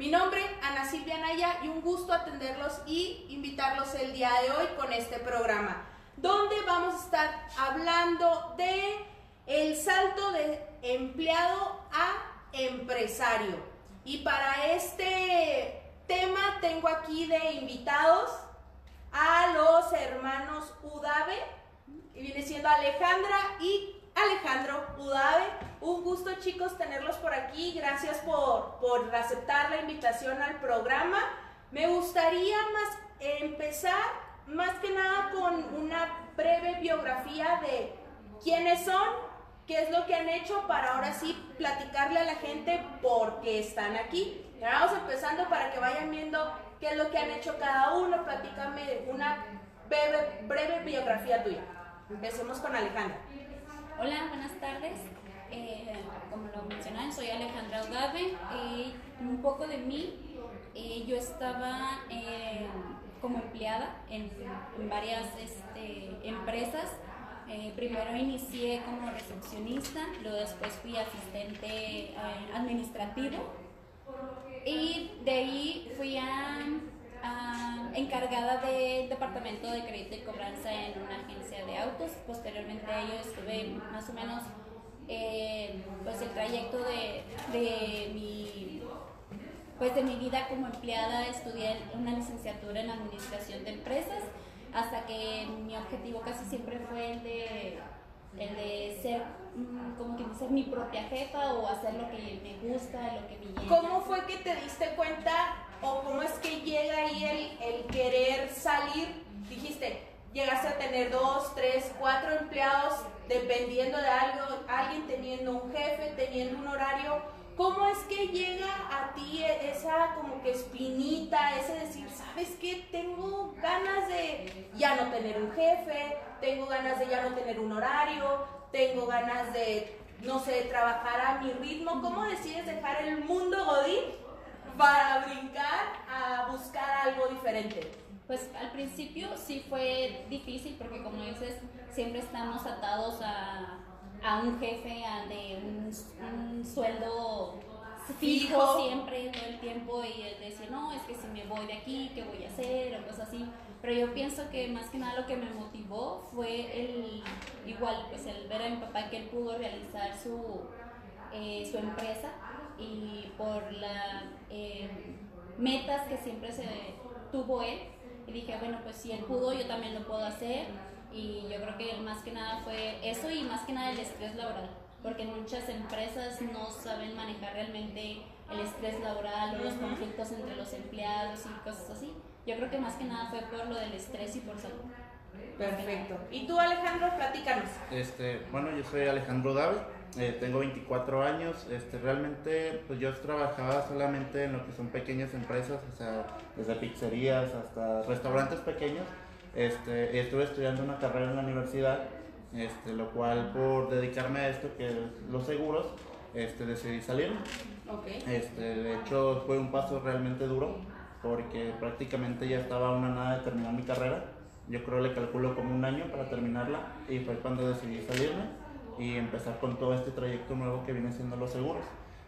Mi nombre, Ana Silvia Naya, y un gusto atenderlos y invitarlos el día de hoy con este programa, donde vamos a estar hablando de el salto de empleado a empresario. Y para este tema tengo aquí de invitados a los hermanos Udave, que viene siendo Alejandra y Alejandro Udave. Un gusto chicos tenerlos por aquí. Gracias por, por aceptar la invitación al programa. Me gustaría más empezar más que nada con una breve biografía de quiénes son, qué es lo que han hecho para ahora sí platicarle a la gente por qué están aquí. Vamos empezando para que vayan viendo qué es lo que han hecho cada uno. Platícame una breve, breve biografía tuya. Empecemos con Alejandra. Hola, buenas tardes. Eh, como lo mencionaron, soy Alejandra Udave. Eh, un poco de mí, eh, yo estaba eh, como empleada en, varias este, empresas. Primero inicié como recepcionista, luego después fui asistente administrativo y de ahí fui a, a encargada del departamento de crédito y cobranza en una agencia de autos. Posteriormente a ello estuve más o menos eh, pues el trayecto de, de mi pues de mi vida como empleada estudié una licenciatura en administración de empresas hasta que mi objetivo casi siempre fue el de el de ser mm, como que ser mi propia jefa o hacer lo que me gusta, lo que me llena. ¿Cómo fue que te diste cuenta o cómo es que llega ahí el, el querer salir? Dijiste, llegaste a tener dos, tres, cuatro empleados dependiendo de algo, alguien teniendo un jefe, teniendo un horario. ¿Cómo es que llega a ti esa como que espinita, ese decir, sabes qué, tengo ganas de ya no tener un jefe, tengo ganas de ya no tener un horario, tengo ganas de, no sé, trabajar a mi ritmo? ¿Cómo decides dejar el mundo godín para brincar a buscar algo diferente? Pues al principio sí fue difícil porque como dices, siempre estamos atados a, a un jefe, a de un, un sueldo fijo, Fijo. siempre, todo el tiempo, y él decía, no, es que si me voy de aquí, ¿qué voy a hacer? O cosas así. Pero yo pienso que más que nada lo que me motivó fue el, igual, pues el ver a mi papá que él pudo realizar su, eh, su empresa y por las metas que siempre se tuvo él. Y dije, bueno, pues si él pudo, yo también lo puedo hacer. Y yo creo que más que nada fue eso y más que nada el estrés laboral. Porque muchas empresas no saben manejar realmente el estrés laboral o los conflictos entre los empleados y cosas así. Yo creo que más que nada fue por lo del estrés y por salud. Perfecto. ¿Y tú, Alejandro, platícanos? Este, bueno, yo soy Alejandro Dave, eh, tengo 24 años. Este, realmente, pues yo trabajaba solamente en lo que son pequeñas empresas, o sea, desde pizzerías hasta restaurantes pequeños. Este, estuve estudiando una carrera en la universidad, este, lo cual por dedicarme a esto, que es los seguros, este, decidí salir. Ok. Este, de hecho, fue un paso realmente duro porque prácticamente ya estaba una nada de terminar mi carrera. Yo creo le calculo como un año para terminarla y fue cuando decidí salirme y empezar con todo este trayecto nuevo que viene siendo los seguros.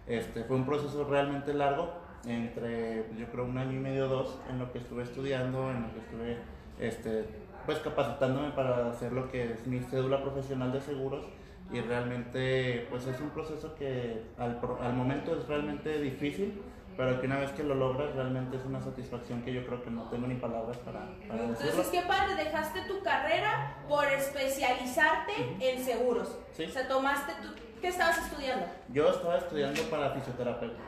Este, fue un proceso realmente largo, entre yo creo un año y medio, dos, en lo que estuve estudiando, en lo que estuve este, pues capacitándome para hacer lo que es mi cédula profesional de seguros y realmente pues es un proceso que al, al momento es realmente difícil, pero que una vez que lo logras realmente es una satisfacción que yo creo que no tengo ni palabras para, para. Entonces, ¿qué padre? Dejaste tu carrera por especializarte en seguros. Sí. O sea, tomaste tu... ¿Qué estabas estudiando? Yo estaba estudiando para fisioterapeuta.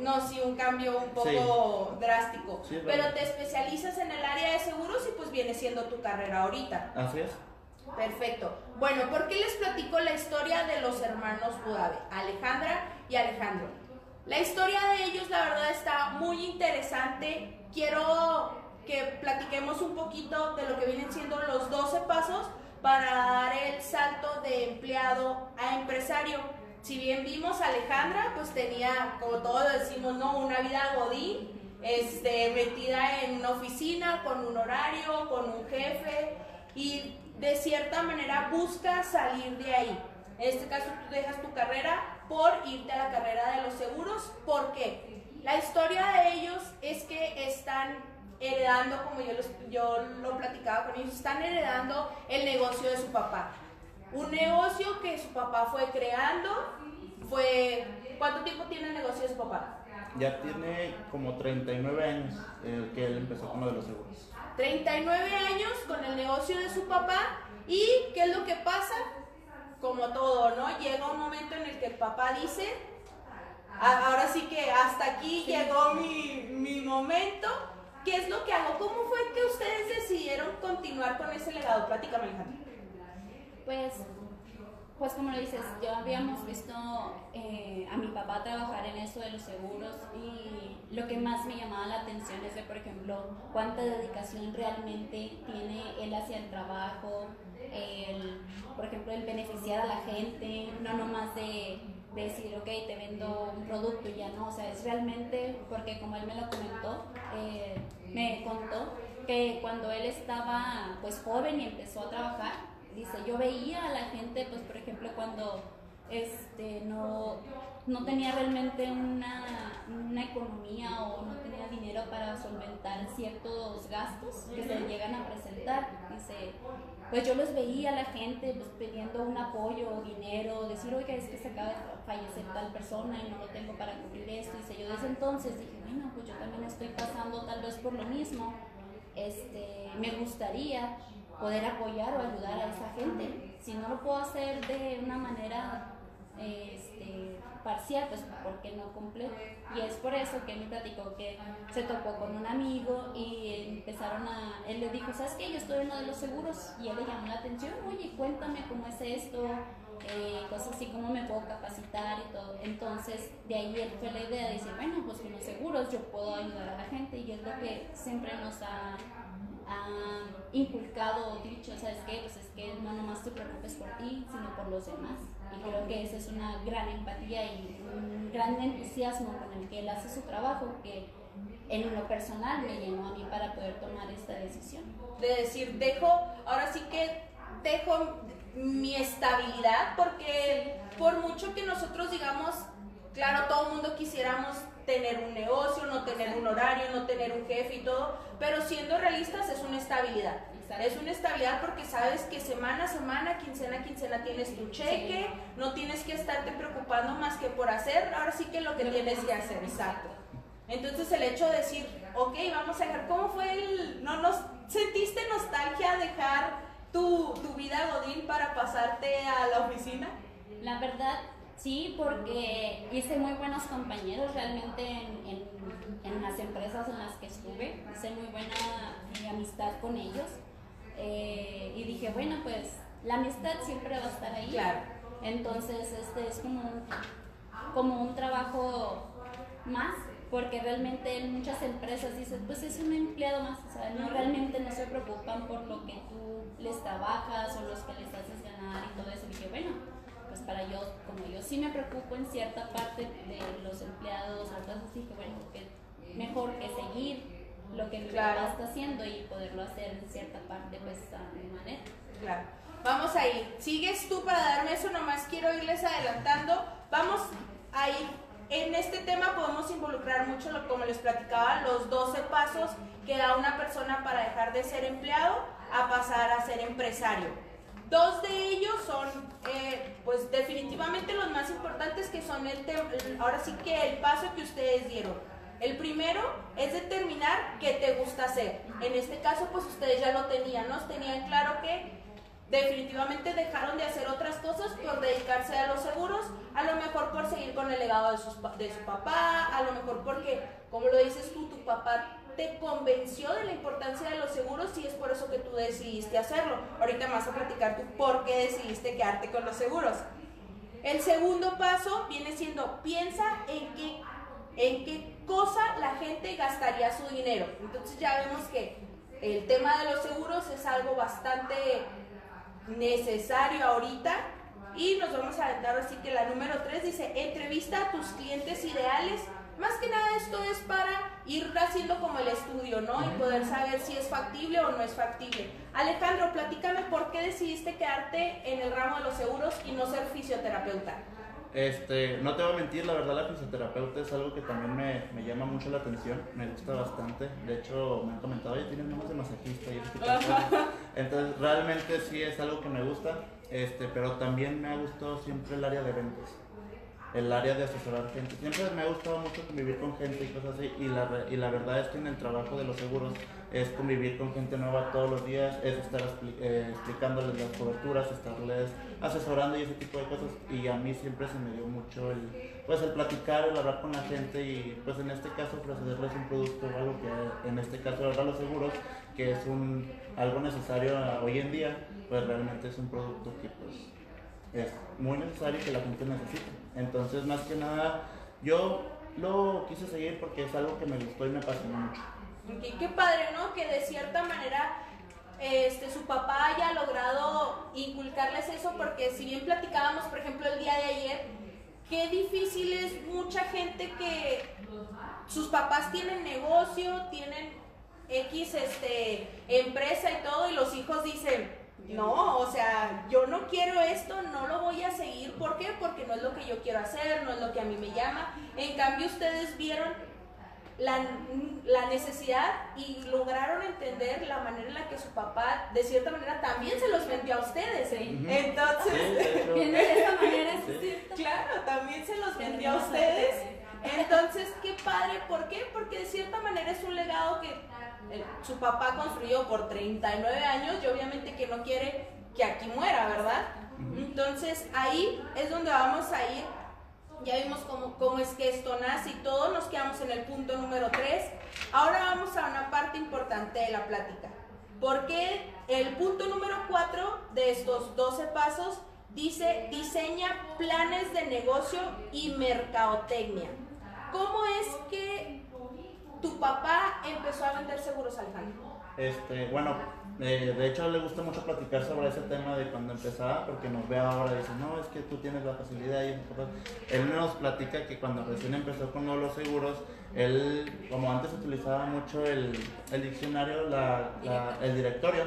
No, sí, un cambio un poco drástico. Sí, Pero te especializas en el área de seguros y pues viene siendo tu carrera ahorita. Así es. Perfecto. Bueno, ¿por qué les platico la historia de los hermanos Budave? Alejandra y Alejandro. La historia de ellos, la verdad, está muy interesante. Quiero que platiquemos un poquito de lo que vienen siendo los 12 pasos para dar el salto de empleado a empresario. Si bien vimos a Alejandra, pues tenía, como todos decimos, ¿no? Una vida godín, este, metida en una oficina, con un horario, con un jefe, y de cierta manera busca salir de ahí. En este caso tú dejas tu carrera por irte a la carrera de los seguros. ¿Por qué? La historia de ellos es que están heredando, como yo, yo lo platicaba con ellos, están heredando el negocio de su papá. Un negocio que su papá fue creando, fue... ¿Cuánto tiempo tiene el negocio de su papá? Ya tiene como 39 años el que él empezó con lo de los seguros. 39 años con el negocio de su papá y ¿qué es lo que pasa? Como todo, ¿no? Llega un momento en el que el papá dice, ahora sí que hasta aquí llegó mi, mi momento, ¿qué es lo que hago? ¿Cómo fue que ustedes decidieron continuar con ese legado? Platícame, Alejandro. Pues pues como lo dices, yo habíamos visto eh, a mi papá trabajar en eso de los seguros y lo que más me llamaba la atención es de, por ejemplo, cuánta dedicación realmente tiene él hacia el trabajo, el, por ejemplo, el beneficiar a la gente, no nomás de, decir, ok, te vendo un producto y ya no, o sea, es realmente, porque como él me lo comentó, eh, me contó que cuando él estaba pues joven y empezó a trabajar, dice, yo veía a la gente, pues por ejemplo, cuando este, no, no tenía realmente una, una, economía o no tenía dinero para solventar ciertos gastos que se llegan a presentar. Dice, pues yo los veía a la gente pues, pidiendo un apoyo o dinero, decir, oiga, es que se acaba de fallecer tal persona y no lo tengo para cubrir esto. Dice, yo desde entonces dije, bueno, pues yo también estoy pasando tal vez por lo mismo. Este, me gustaría poder apoyar o ayudar a esa gente. Si no lo puedo hacer de una manera este, parcial, pues porque no completo. Y es por eso que él me platicó que se topó con un amigo y empezaron a, él le dijo, ¿sabes qué? Yo estoy en uno de los seguros y él le llamó la atención, oye, cuéntame cómo es esto, eh, cosas así, cómo me puedo capacitar y todo. Entonces, de ahí él fue la idea de decir, bueno, pues con los seguros yo puedo ayudar a la gente y es lo que siempre nos ha han inculcado o dicho, ¿sabes qué? Pues es que no nomás te preocupes por ti, sino por los demás. Y creo que esa es una gran empatía y un gran entusiasmo con el que él hace su trabajo que en lo personal me llenó a mí para poder tomar esta decisión. De decir, dejo, ahora sí que dejo mi estabilidad porque por mucho que nosotros digamos, claro, todo el mundo quisiéramos tener un negocio, no tener un horario, no tener un jefe y todo, pero siendo realistas es una estabilidad. Es una estabilidad porque sabes que semana a semana, quincena a quincena tienes tu cheque, no tienes que estarte preocupando más que por hacer, ahora sí que lo que tienes que hacer, exacto. Entonces el hecho de decir, ok, vamos a dejar, ¿cómo fue el, no nos sentiste nostalgia dejar tu, tu vida Godín para pasarte a la oficina? La verdad, Sí, porque hice muy buenos compañeros realmente en, en, las empresas en las que estuve. Hice muy buena eh, amistad con ellos. Eh, y dije, bueno, pues la amistad siempre va a estar ahí. Claro. Entonces, este es como un, como un trabajo más, porque realmente en muchas empresas dices, pues es un empleado más, o sea, no realmente no se preocupan por lo que tú les trabajas o los que les haces ganar y todo eso. Y dije, bueno, pues para yo, como yo sí me preocupo en cierta parte de los empleados o cosas así, que bueno, que mejor que seguir lo que mi papá está haciendo y poderlo hacer en cierta parte, pues mi manera. Claro. Vamos a ir. Sigues tú para darme eso, nomás quiero irles adelantando. Vamos a ir. En este tema podemos involucrar mucho, como les platicaba, los 12 pasos que da una persona para dejar de ser empleado a pasar a ser empresario. Dos de ellos son, eh, pues definitivamente los más importantes que son el, ahora sí que el paso que ustedes dieron. El primero es determinar qué te gusta hacer. En este caso, pues ustedes ya lo tenían, ¿no? Tenían claro que definitivamente dejaron de hacer otras cosas por dedicarse a los seguros, a lo mejor por seguir con el legado de, sus, de su papá, a lo mejor porque, como lo dices tú, tu papá te convenció de la importancia de los seguros y es por eso que tú decidiste hacerlo. Ahorita vas a platicar tú por qué decidiste quedarte con los seguros. El segundo paso viene siendo, piensa en qué, en qué cosa la gente gastaría su dinero. Entonces ya vemos que el tema de los seguros es algo bastante necesario ahorita. Y nos vamos a aventar así que la número 3 dice, entrevista a tus clientes ideales Más que nada esto es para ir haciendo como el estudio, ¿no? Y poder saber si es factible o no es factible. Alejandro, platícame por qué decidiste quedarte en el ramo de los seguros y no ser fisioterapeuta. Este, no te voy a mentir, la verdad la fisioterapeuta es algo que también me, me llama mucho la atención, me gusta bastante. De hecho, me han comentado, oye, tienes manos de masajista y. Entonces, realmente sí es algo que me gusta, este, pero también me ha gustado siempre el área de ventas el área de asesorar gente. Siempre me ha gustado mucho convivir con gente y cosas así. Y la, y la verdad es que en el trabajo de los seguros es convivir con gente nueva todos los días, es estar eh, explicándoles las coberturas, estarles asesorando y ese tipo de cosas. Y a mí siempre se me dio mucho el, pues, el platicar, el hablar con la gente y pues en este caso ofrecerles un producto o algo que en este caso ahora los seguros, que es un, algo necesario hoy en día, pues realmente es un producto que pues es muy necesario que la gente necesita. Entonces, más que nada, yo lo quise seguir porque es algo que me gustó y me apasionó mucho. Okay, qué padre, ¿no? Que de cierta manera este, su papá haya logrado inculcarles eso, porque si bien platicábamos, por ejemplo, el día de ayer, qué difícil es mucha gente que sus papás tienen negocio, tienen X este, empresa y todo, y los hijos dicen, no, o sea, yo no quiero esto, no lo voy a seguir. ¿Por qué? Porque no es lo que yo quiero hacer, no es lo que a mí me llama. En cambio, ustedes vieron la, necesidad y lograron entender la manera en la que su papá, de cierta manera, también se los vendió a ustedes. Entonces, de esa manera, Claro, también se los vendió a ustedes. Entonces, qué padre, ¿por qué? Porque de cierta manera es un legado que su papá construyó por 39 años y obviamente que no quiere que aquí muera, ¿verdad? Entonces ahí es donde vamos a ir. Ya vimos cómo, cómo es que esto nace y todo, nos quedamos en el punto número 3. Ahora vamos a una parte importante de la plática. Porque el punto número 4 de estos 12 pasos dice diseña planes de negocio y mercadotecnia. ¿Cómo es que tu papá empezó a vender seguros, Alejandro? Este, bueno, eh, de hecho le gusta mucho platicar sobre ese tema de cuando empezaba, porque nos ve ahora y dice, no, es que tú tienes la facilidad y Él nos platica que cuando recién empezó con los seguros, él, como antes utilizaba mucho el, diccionario, la, el directorio,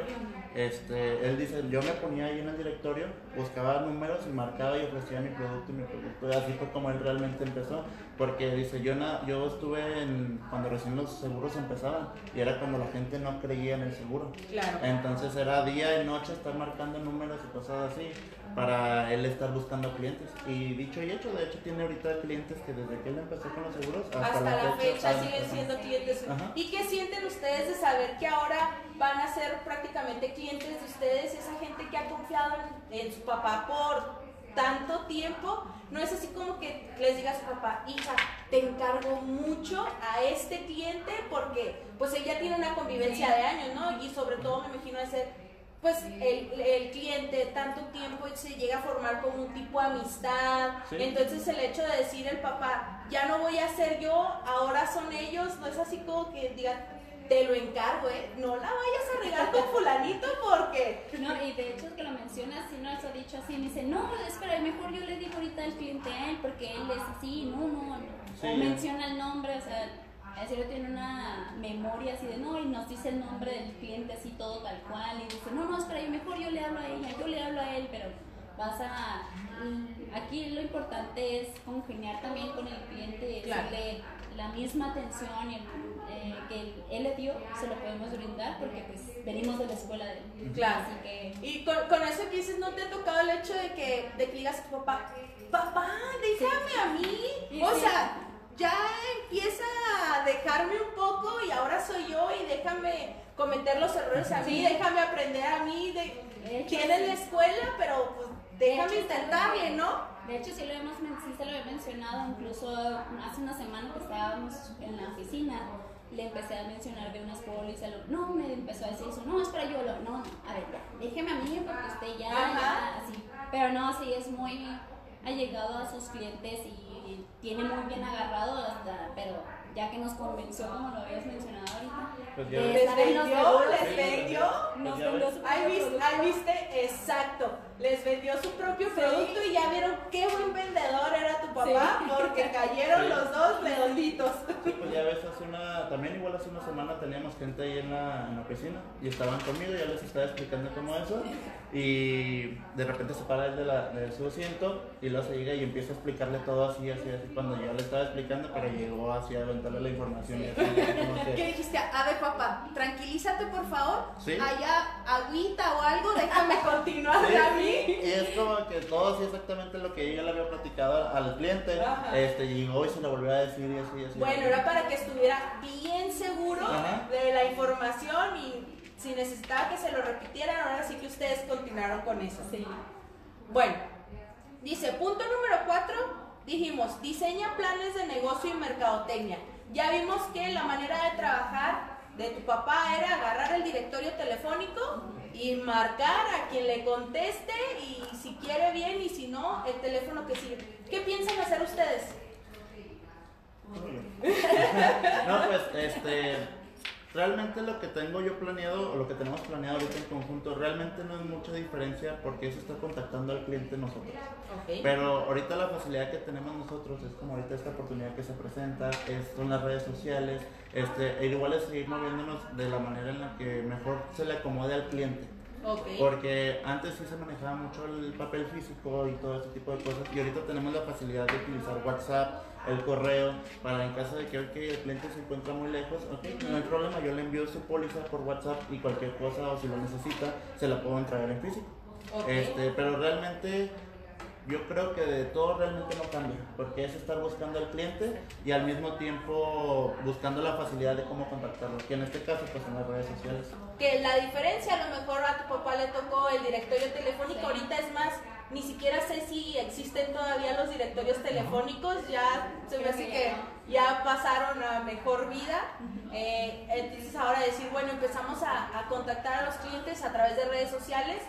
este, él dice, yo me ponía ahí en el directorio, buscaba números y marcaba y ofrecía mi producto y mi producto. Y así fue como él realmente empezó, porque dice, yo, na, yo estuve en, cuando recién los seguros empezaban y era cuando la gente no creía en el seguro. Claro. Entonces era día y noche estar marcando números y cosas así para él estar buscando clientes. Y dicho y hecho, de hecho tiene ahorita clientes que desde que él empezó con los seguros hasta, la, fecha, siguen siendo clientes. ¿Y qué sienten ustedes de saber que ahora van a ser prácticamente clientes de ustedes, esa gente que ha confiado en, su papá por tanto tiempo? No es así como que les diga a su papá, hija, te encargo mucho a este cliente porque pues ella tiene una convivencia de años, ¿no? Y sobre todo me imagino ese pues el, el, cliente tanto tiempo se llega a formar como un tipo de amistad. Entonces el hecho de decir el papá, ya no voy a ser yo, ahora son ellos, no es así como que digan, te lo encargo, ¿eh? No la vayas a regar con fulanito porque... No, y de hecho es que lo mencionas, si no eso ha dicho así, me dice, no, espera, mejor yo le digo ahorita al cliente a él porque él es así, no, no, no. O menciona el nombre, o sea en serio tiene una memoria así de no, y nos dice el nombre del cliente así todo tal cual, y dice, no, no, espera, yo mejor yo le hablo a ella, yo le hablo a él, pero vas a... Aquí lo importante es congeniar también con el cliente, darle la misma atención y eh, que él le dio, se lo podemos brindar porque pues venimos de la escuela de él. Claro. Así que... Y con, con, eso que dices, ¿no te ha tocado el hecho de que, de que digas a tu papá, papá, déjame a mí? o sea ya empieza a dejarme un poco y ahora soy yo y déjame cometer los errores a mí, déjame aprender a mí, de, tiene la escuela, pero pues déjame intentarle, ¿no? De hecho, sí, lo hemos, sí se lo he mencionado, incluso hace una semana que estábamos en la oficina, le empecé a mencionar de unas pólizas, no, me empezó a decir eso, no, espera, yo lo, no, a ver, déjeme a mí porque usted ya, ya, así, pero no, sí, es muy ha llegado a sus clientes y tiene muy bien agarrado hasta, pero ya que nos convenció, como lo habías mencionado ahorita, pues les vendió, les vendió, nos vendió su ahí viste, ahí viste, exacto. Les vendió su propio producto y ya vieron qué buen vendedor era tu papá porque cayeron los dos redonditos. Sí, pues ya ves, hace una, también igual hace una semana teníamos gente ahí en la, en la oficina y estaban conmigo, ya les estaba explicando cómo eso y de repente se para él de, la, de su asiento y luego se llega y empieza a explicarle todo así, así, así, cuando yo le estaba explicando, pero llegó así a aventarle la información y así, que- ¿Qué dijiste? A ver, papá, tranquilízate por favor. Sí. Allá, agüita o algo, déjame continuar Sí, a mí. Y es como que todo así exactamente lo que yo ya le había platicado al cliente. Ajá. Este llegó y se lo volvió a decir y así, y así. Bueno, era para que estuviera bien seguro Ajá. de la información y si necesitaba que se lo repitieran, ahora sí que ustedes continuaron con eso. Sí. Bueno, dice, punto número cuatro, dijimos, diseña planes de negocio y mercadotecnia. Ya vimos que la manera de trabajar de tu papá era agarrar el directorio telefónico y marcar a quien le conteste y si quiere bien y si no, el teléfono que sigue. ¿Qué piensan hacer ustedes? No, pues, este, realmente lo que tengo yo planeado, o lo que tenemos planeado ahorita en conjunto, realmente no es mucha diferencia porque eso está contactando al cliente nosotros. Pero ahorita la facilidad que tenemos nosotros es como ahorita esta oportunidad que se presenta, es, son las redes sociales, este, e igual es seguir moviéndonos de la manera en la que mejor se le acomode al cliente. Porque antes sí se manejaba mucho el papel físico y todo ese tipo de cosas y ahorita tenemos la facilidad de utilizar WhatsApp, el correo, para en caso de que el cliente se encuentra muy lejos, no hay problema, yo le envío su póliza por WhatsApp y cualquier cosa o si lo necesita, se la puedo entregar en físico. Este, pero realmente yo creo que de todo realmente no cambia, porque es estar buscando al cliente y al mismo tiempo buscando la facilidad de cómo contactarlo, que en este caso pues en las redes sociales. que la diferencia a lo mejor a tu papá le tocó el directorio telefónico, Sí. ahorita es más, ni siquiera sé si existen todavía los directorios telefónicos, ya se me hace que ya pasaron a mejor vida. Eh, entonces ahora decir, bueno, empezamos a, a contactar a los clientes a través de redes sociales,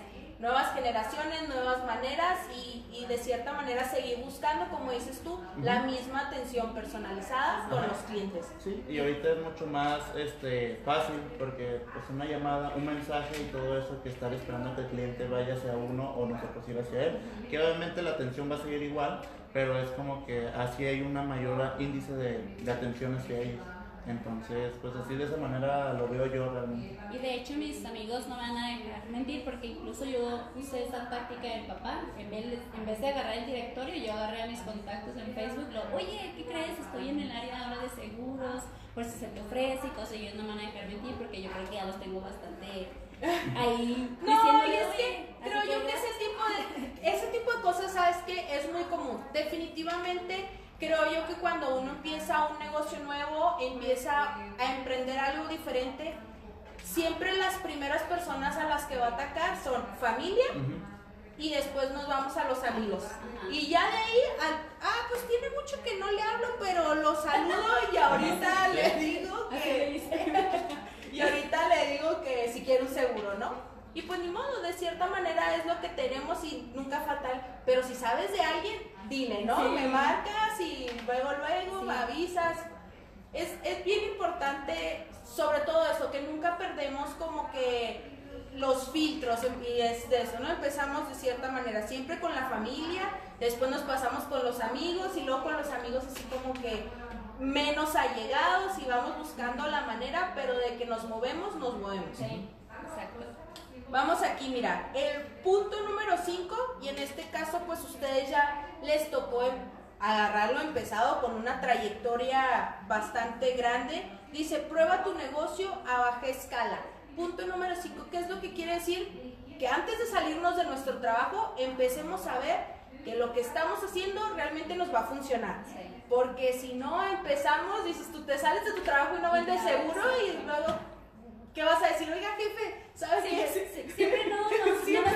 nuevas generaciones, nuevas maneras y, y de cierta manera seguir buscando, como dices tú, la misma atención personalizada con los clientes. Sí, y ahorita es mucho más este, fácil porque pues una llamada, un mensaje y todo eso que estar esperando que el cliente vaya hacia uno o nosotros ir hacia él, que obviamente la atención va a seguir igual, pero es como que así hay una mayor índice de, de atención hacia ellos. Entonces, pues así de esa manera lo veo yo realmente. Y de hecho mis amigos no van a dejar mentir porque incluso yo usé esa táctica de mi papá. En vez, en vez de agarrar el directorio, yo agarré a mis contactos en Facebook. Lo, Oye, ¿qué crees? Estoy en el área ahora de seguros, por si se te ofrece y cosas. Y ellos no me van a dejar mentir porque yo creo que ya los tengo bastante ahí. No, y es "Oye, que creo yo que ya". ese tipo de, ese tipo de cosas, sabes que es muy común. Definitivamente creo yo que cuando uno empieza un negocio nuevo, empieza a emprender algo diferente, siempre las primeras personas a las que va a atacar son familia y después nos vamos a los amigos. Y ya de ahí, al- ah, pues tiene mucho que no le hablo, pero lo saludo y ahorita le digo que... Y ahorita le digo que si quiere un seguro, ¿no? Y pues ni modo, de cierta manera es lo que tenemos y nunca fatal. Pero si sabes de alguien, dile, ¿no? Sí. Me marcas y luego, luego Sí. me avisas. Es, es bien importante, sobre todo eso, que nunca perdemos como que los filtros y es de eso, ¿no? Empezamos de cierta manera, siempre con la familia, después nos pasamos con los amigos y luego con los amigos así como que menos allegados y vamos buscando la manera, pero de que nos movemos, nos movemos. Sí, exacto. Vamos aquí, mira, el punto número 5, y en este caso pues ustedes ya les tocó em- agarrarlo empezado con una trayectoria bastante grande. Dice, prueba tu negocio a baja escala. Punto número 5, ¿qué es lo que quiere decir? Que antes de salirnos de nuestro trabajo, empecemos a ver que lo que estamos haciendo realmente nos va a funcionar. Porque si no empezamos, dices tú te sales de tu trabajo y no vendes seguro y luego, ¿qué vas a decir? Oiga, jefe, ¿sabes Sí, qué? sí, sí, siempre no, no, Siempre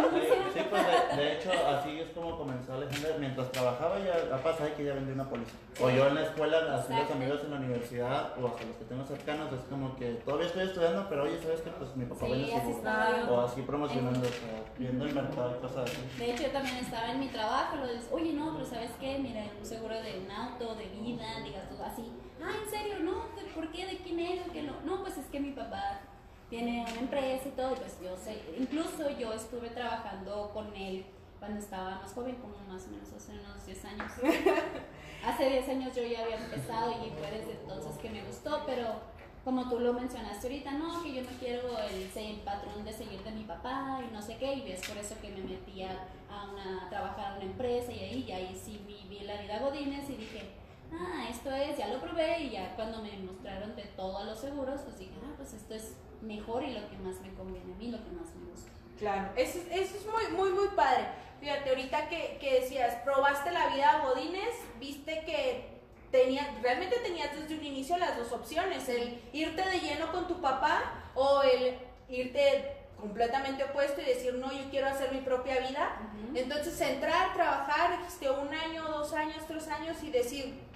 no me no. Sí, pues de, de hecho así es como comenzó Alejandra. Mientras trabajaba ya ha pasado que ya vendí una póliza. O yo en la escuela, así los amigos en la universidad o hasta los que tengo cercanos, es como que todavía estoy estudiando, pero oye, ¿sabes qué? Pues mi papá Sí, vende así seguro. estaba yo. O así promocionando, o sea, viendo el mercado y cosas así. De hecho, yo también estaba en mi trabajo, lo dices, oye, no, pero ¿sabes qué? Mira, un seguro de un auto, de vida, digas tú así. Ah, ¿en serio? No, ¿de- ¿por qué? ¿De quién es? ¿De qué no? No, pues es que mi papá tiene una empresa y todo, pues yo sé, incluso yo estuve trabajando con él cuando estaba más joven, como más o menos hace unos 10 años. hace 10 años yo ya había empezado y fue desde entonces que me gustó, pero como tú lo mencionaste ahorita, no, que yo no quiero el, el patrón de seguir de mi papá y no sé qué, y es por eso que me metí a, una, trabajar a una empresa y ahí, y ahí sí viví la vida Godines y dije, ah, esto es, ya lo probé y ya cuando me mostraron de todos los seguros, pues dije, ah, pues esto es mejor y lo que más me conviene a mí, lo que más me gusta. Claro, eso, eso es muy, muy, muy padre. Fíjate, ahorita que, que decías, probaste la vida Godines, viste que tenía, realmente tenías desde un inicio las dos opciones, el irte de lleno con tu papá o el irte completamente opuesto y decir, no, yo quiero hacer mi propia vida. Entonces, entrar, trabajar, este, un año, dos años, tres años y decir,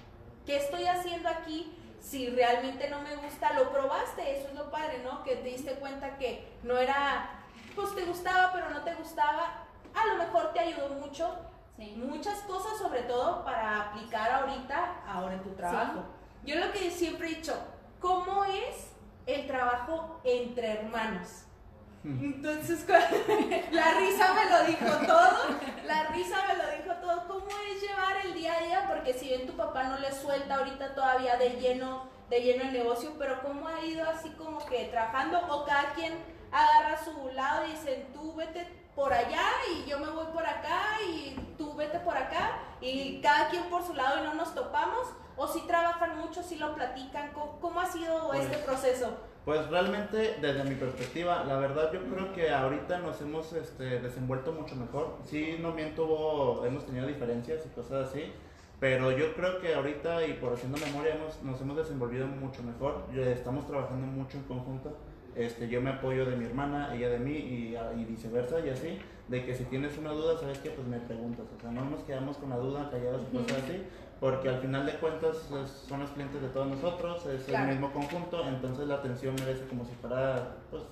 ¿qué estoy haciendo aquí? Si realmente no me gusta, lo probaste, eso es lo padre, ¿no? Que te diste cuenta que no era, pues te gustaba, pero no te gustaba. A lo mejor te ayudó mucho muchas cosas, sobre todo para aplicar ahorita, ahora en tu trabajo. Yo lo que siempre he dicho, ¿cómo es el trabajo entre hermanos? Hmm. Entonces, la risa me lo dijo todo, la risa me lo dijo todo. ¿Cómo es llevar el día a día? Porque si bien tu papá no le suelta ahorita todavía de lleno, de lleno el negocio, pero ¿cómo ha ido así como que trabajando? O cada quien agarra su lado y dice, tú vete por allá y yo me voy por acá y tú vete por acá y cada quien por su lado y no nos topamos? ¿O si trabajan mucho, si lo platican? ¿Cómo, ha sido pues, este proceso? Pues realmente, desde mi perspectiva, la verdad yo creo que ahorita nos hemos este, desenvuelto mucho mejor. Sí, no miento, hemos tenido diferencias y cosas así, pero yo creo que ahorita y por haciendo memoria hemos, nos hemos desenvolvido mucho mejor. Estamos trabajando mucho en conjunto. Este, yo me apoyo de mi hermana, ella de mí y, y, viceversa y así, de que si tienes una duda, sabes que pues me preguntas, o sea, no nos quedamos con la duda callados y cosas así, porque al final de cuentas son los clientes de todos nosotros, es el mismo conjunto, entonces la atención merece como si fuera, pues,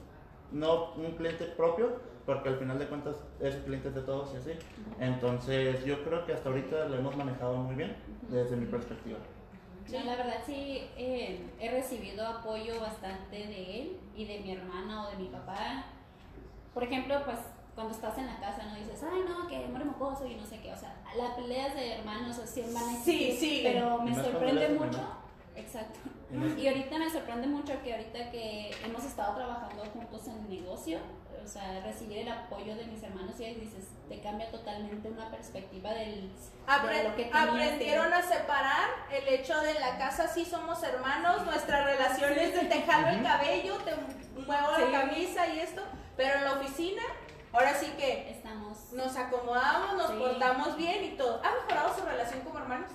no un cliente propio, porque al final de cuentas es el cliente de todos y así. Entonces yo creo que hasta ahorita lo hemos manejado muy bien desde mi perspectiva la verdad sí eh, he recibido apoyo bastante de él y de mi hermana o de mi papá. Por ejemplo, pues cuando estás en la casa no dices, ay no, que muere mocoso y no sé qué. O sea, las peleas de hermanos así van a Sí, sí. Pero me sorprende mucho. Exacto. Y ahorita me sorprende mucho que ahorita que hemos estado trabajando juntos en el negocio, o sea, recibir el apoyo de mis hermanos y dices, te cambia totalmente una perspectiva del, de lo que Aprendieron a separar el hecho de la casa, sí somos hermanos, nuestra relación es de te jalo el cabello, te muevo la camisa y esto, pero en la oficina, ahora sí que Estamos. nos acomodamos, nos portamos bien y todo. ¿Ha mejorado su relación como hermanos?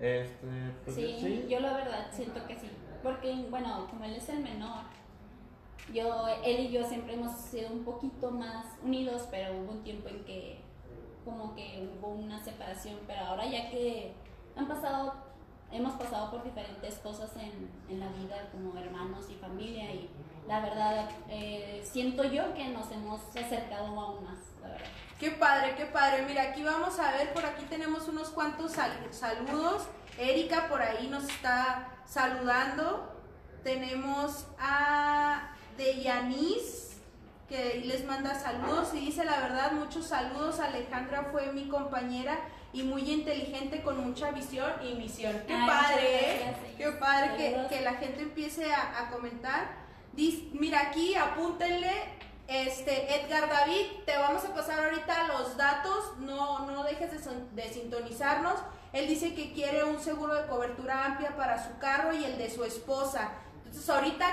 Este, pues, sí, yo la verdad siento que sí, porque bueno, como él es el menor, yo, él y yo siempre hemos sido un poquito más unidos, pero hubo un tiempo en que como que hubo una separación, pero ahora ya que han pasado, hemos pasado por diferentes cosas en, en la vida como hermanos y familia y la verdad eh, siento yo que nos hemos acercado aún más, la verdad. Qué padre, qué padre. Mira, aquí vamos a ver, por aquí tenemos unos cuantos saludos. Erika por ahí nos está saludando. Tenemos a de Yanis, que les manda saludos y dice la verdad, muchos saludos. Alejandra fue mi compañera y muy inteligente con mucha visión y misión. Qué padre, ¿eh? Qué padre que, la gente empiece a, comentar. Mira aquí, apúntenle. Este, Edgar David, te vamos a pasar ahorita los datos, no, no dejes de, de sintonizarnos. Él dice que quiere un seguro de cobertura amplia para su carro y el de su esposa. Entonces ahorita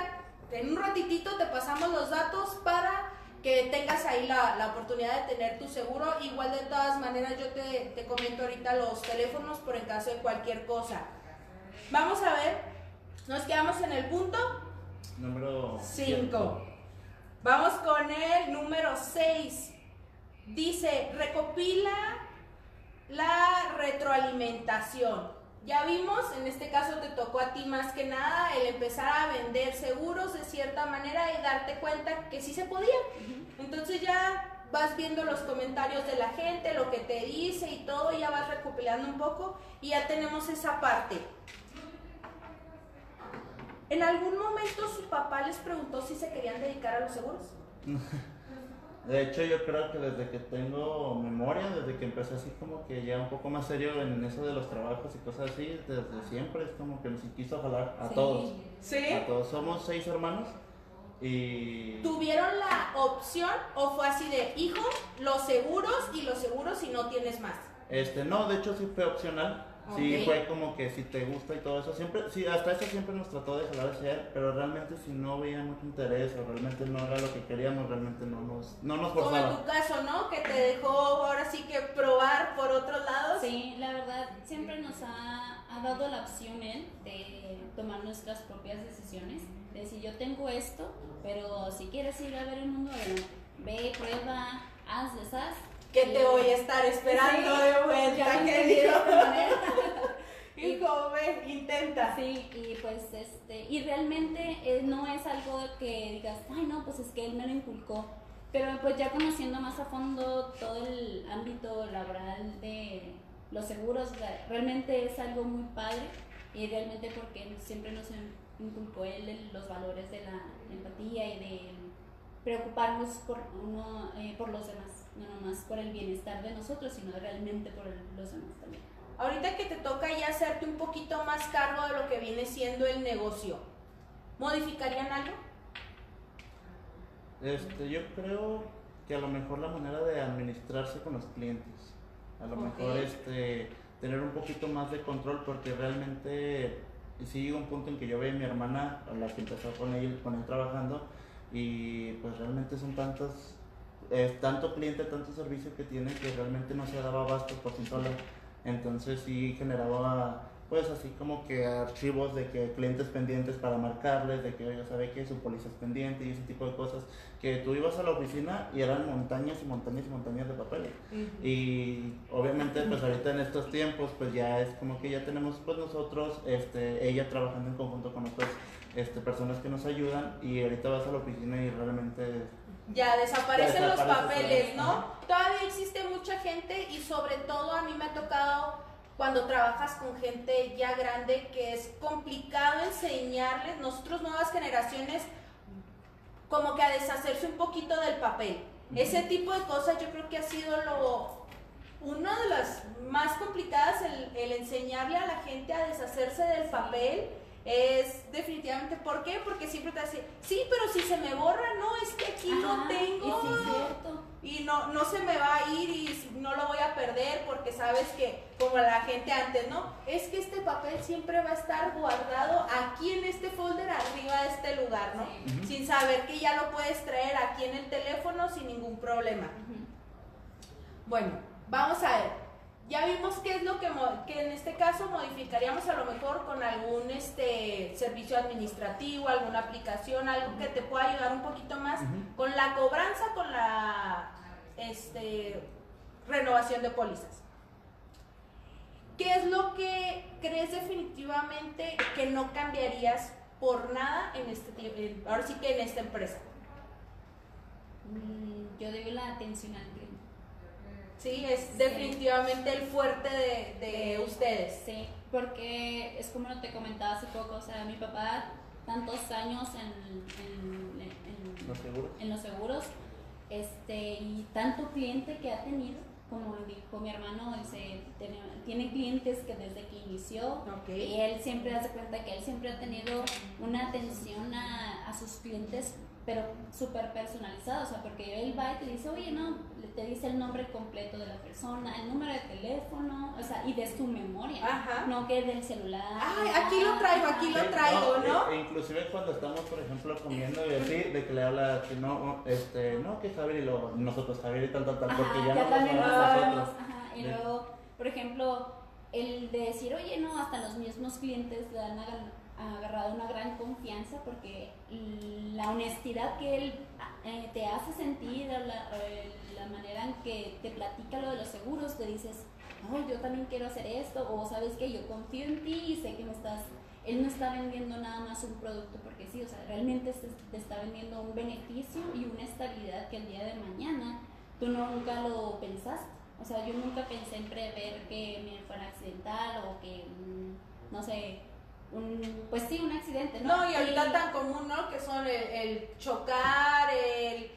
en un ratitito te pasamos los datos para que tengas ahí la, oportunidad de tener tu seguro. Igual de todas maneras yo te, te comento ahorita los teléfonos por en caso de cualquier cosa. Vamos a ver, nos quedamos en el punto número 5. Vamos con el número 6. Dice, recopila la retroalimentación. Ya vimos, en este caso te tocó a ti más que nada el empezar a vender seguros de cierta manera y darte cuenta que sí se podía. Entonces ya vas viendo los comentarios de la gente, lo que te dice y todo, ya vas recopilando un poco y ya tenemos esa parte. ¿En algún momento su papá les preguntó si se querían dedicar a los seguros? De hecho, yo creo que desde que tengo memoria, desde que empecé así como que ya un poco más serio en eso de los trabajos y cosas así, desde siempre es como que nos quiso jalar a Sí. todos. ¿Sí? A todos. Somos seis hermanos y... ¿Tuvieron la opción o fue así de, hijo, los seguros y los seguros si no tienes más? Este, no, de hecho sí fue opcional. Sí, fue como que si te gusta y todo eso. Siempre, sí, hasta eso siempre nos trató de jalar hacia él, pero realmente si no veía mucho interés o realmente no era lo que queríamos, realmente no nos, no nos Como en forzaba. tu caso, ¿no? Que te dejó ahora sí que probar por otros lados. Sí, la verdad, siempre nos ha, ha dado la opción él de tomar nuestras propias decisiones. De decir, yo tengo esto, pero si quieres ir a ver el mundo, adelante. ve, prueba, haz, deshaz. Que te Y- voy a estar esperando Sí, de vuelta, lo que entendí de otra manera. Hijo, ve, intenta. Sí, y pues este, y realmente eh, no es algo que digas, ay no, pues es que él me lo inculcó, pero pues ya conociendo más a fondo todo el ámbito laboral de los seguros, realmente es algo muy padre y realmente porque siempre nos inculcó él los valores de la empatía y de preocuparnos por uno, eh, por los demás, no nomás por el bienestar de nosotros, sino realmente por el- los demás también. Ahorita que te toca ya hacerte un poquito más cargo de lo que viene siendo el negocio, ¿modificarían algo? Este, yo creo que a lo mejor la manera de administrarse con los clientes, a lo mejor este, tener un poquito más de control porque realmente sí llegó un punto en que yo veía a mi hermana, a la que empezó con él, con él trabajando, y pues realmente son tantos, es tanto cliente, tanto servicio que tiene que realmente no se daba abasto por sí sola. Entonces sí generaba pues así como que archivos de que clientes pendientes para marcarles, de que oiga, sabe que su póliza es pendiente y ese tipo de cosas, que tú ibas a la oficina y eran montañas y montañas y montañas de papel. Y obviamente pues ahorita en estos tiempos pues ya es como que ya tenemos pues nosotros, este, ella trabajando en conjunto con otras este, personas que nos ayudan y ahorita vas a la oficina y realmente Ya desaparecen los papeles. ¿no? Todavía existe mucha gente y sobre todo a mí me ha tocado cuando trabajas con gente ya grande que es complicado enseñarles, nosotros nuevas generaciones, como que a deshacerse un poquito del papel. Ese tipo de cosas yo creo que ha sido lo una de las más complicadas el, el enseñarle a la gente a deshacerse del papel es definitivamente ¿por qué? Porque siempre te hace, sí, pero si se me borra, no, es que aquí lo Ajá, tengo Y sí es cierto. y no, no se me va a ir y no lo voy a perder porque sabes que, como la gente antes, ¿no? Es que este papel siempre va a estar guardado aquí en este folder arriba de este lugar, ¿no? Sí. Sin saber que ya lo puedes traer aquí en el teléfono sin ningún problema. Bueno, vamos a ver. Ya vimos qué es lo que, que en este caso modificaríamos a lo mejor con algún este, servicio administrativo, alguna aplicación, algo que te pueda ayudar un poquito más con la cobranza, con la este, renovación de pólizas. ¿Qué es lo que crees definitivamente que no cambiarías por nada en este en- ahora sí que en esta empresa? Mm, Yo doy la atención al cliente. Sí, es Sí. definitivamente el fuerte de, de ustedes. Sí, porque es como te comentaba hace poco, o sea, mi papá tantos años en, en los seguros este, y tanto cliente que ha tenido, como dijo mi hermano, dice, tiene, tiene clientes que desde que inició y él siempre hace cuenta que él siempre ha tenido una atención a, a sus clientes, pero súper personalizada, o sea, porque él va y te dice, oye, no, le- te dice el nombre completo de la persona, el número de teléfono, o sea, y de su memoria, Ajá. no que del celular. Ay, aquí lo traigo, aquí lo traigo, ¿no? e- e inclusive cuando estamos, por ejemplo, comiendo y así, de que le habla que no, este, no, que Javier y luego nosotros, Javier y tal, tal, tal, porque ya, ya no también nos lo hablamos. Ajá, y luego, por ejemplo, el de decir, oye, no, hasta los mismos clientes le han agar- agarrado una gran confianza porque la honestidad que él eh, te hace sentir, la, la manera en que te platica lo de los seguros, te dices, oh, yo también quiero hacer esto, o sabes que yo confío en ti y sé que me estás él no está vendiendo nada más un producto porque sí, o sea, realmente te está vendiendo un beneficio y una estabilidad que el día de mañana tú nunca lo pensaste. O sea, yo nunca pensé en prever que me fuera accidental o que, mm, no sé, un, pues sí, un accidente, ¿no? No, y ahorita tan común, ¿no? Que son el, el chocar, el...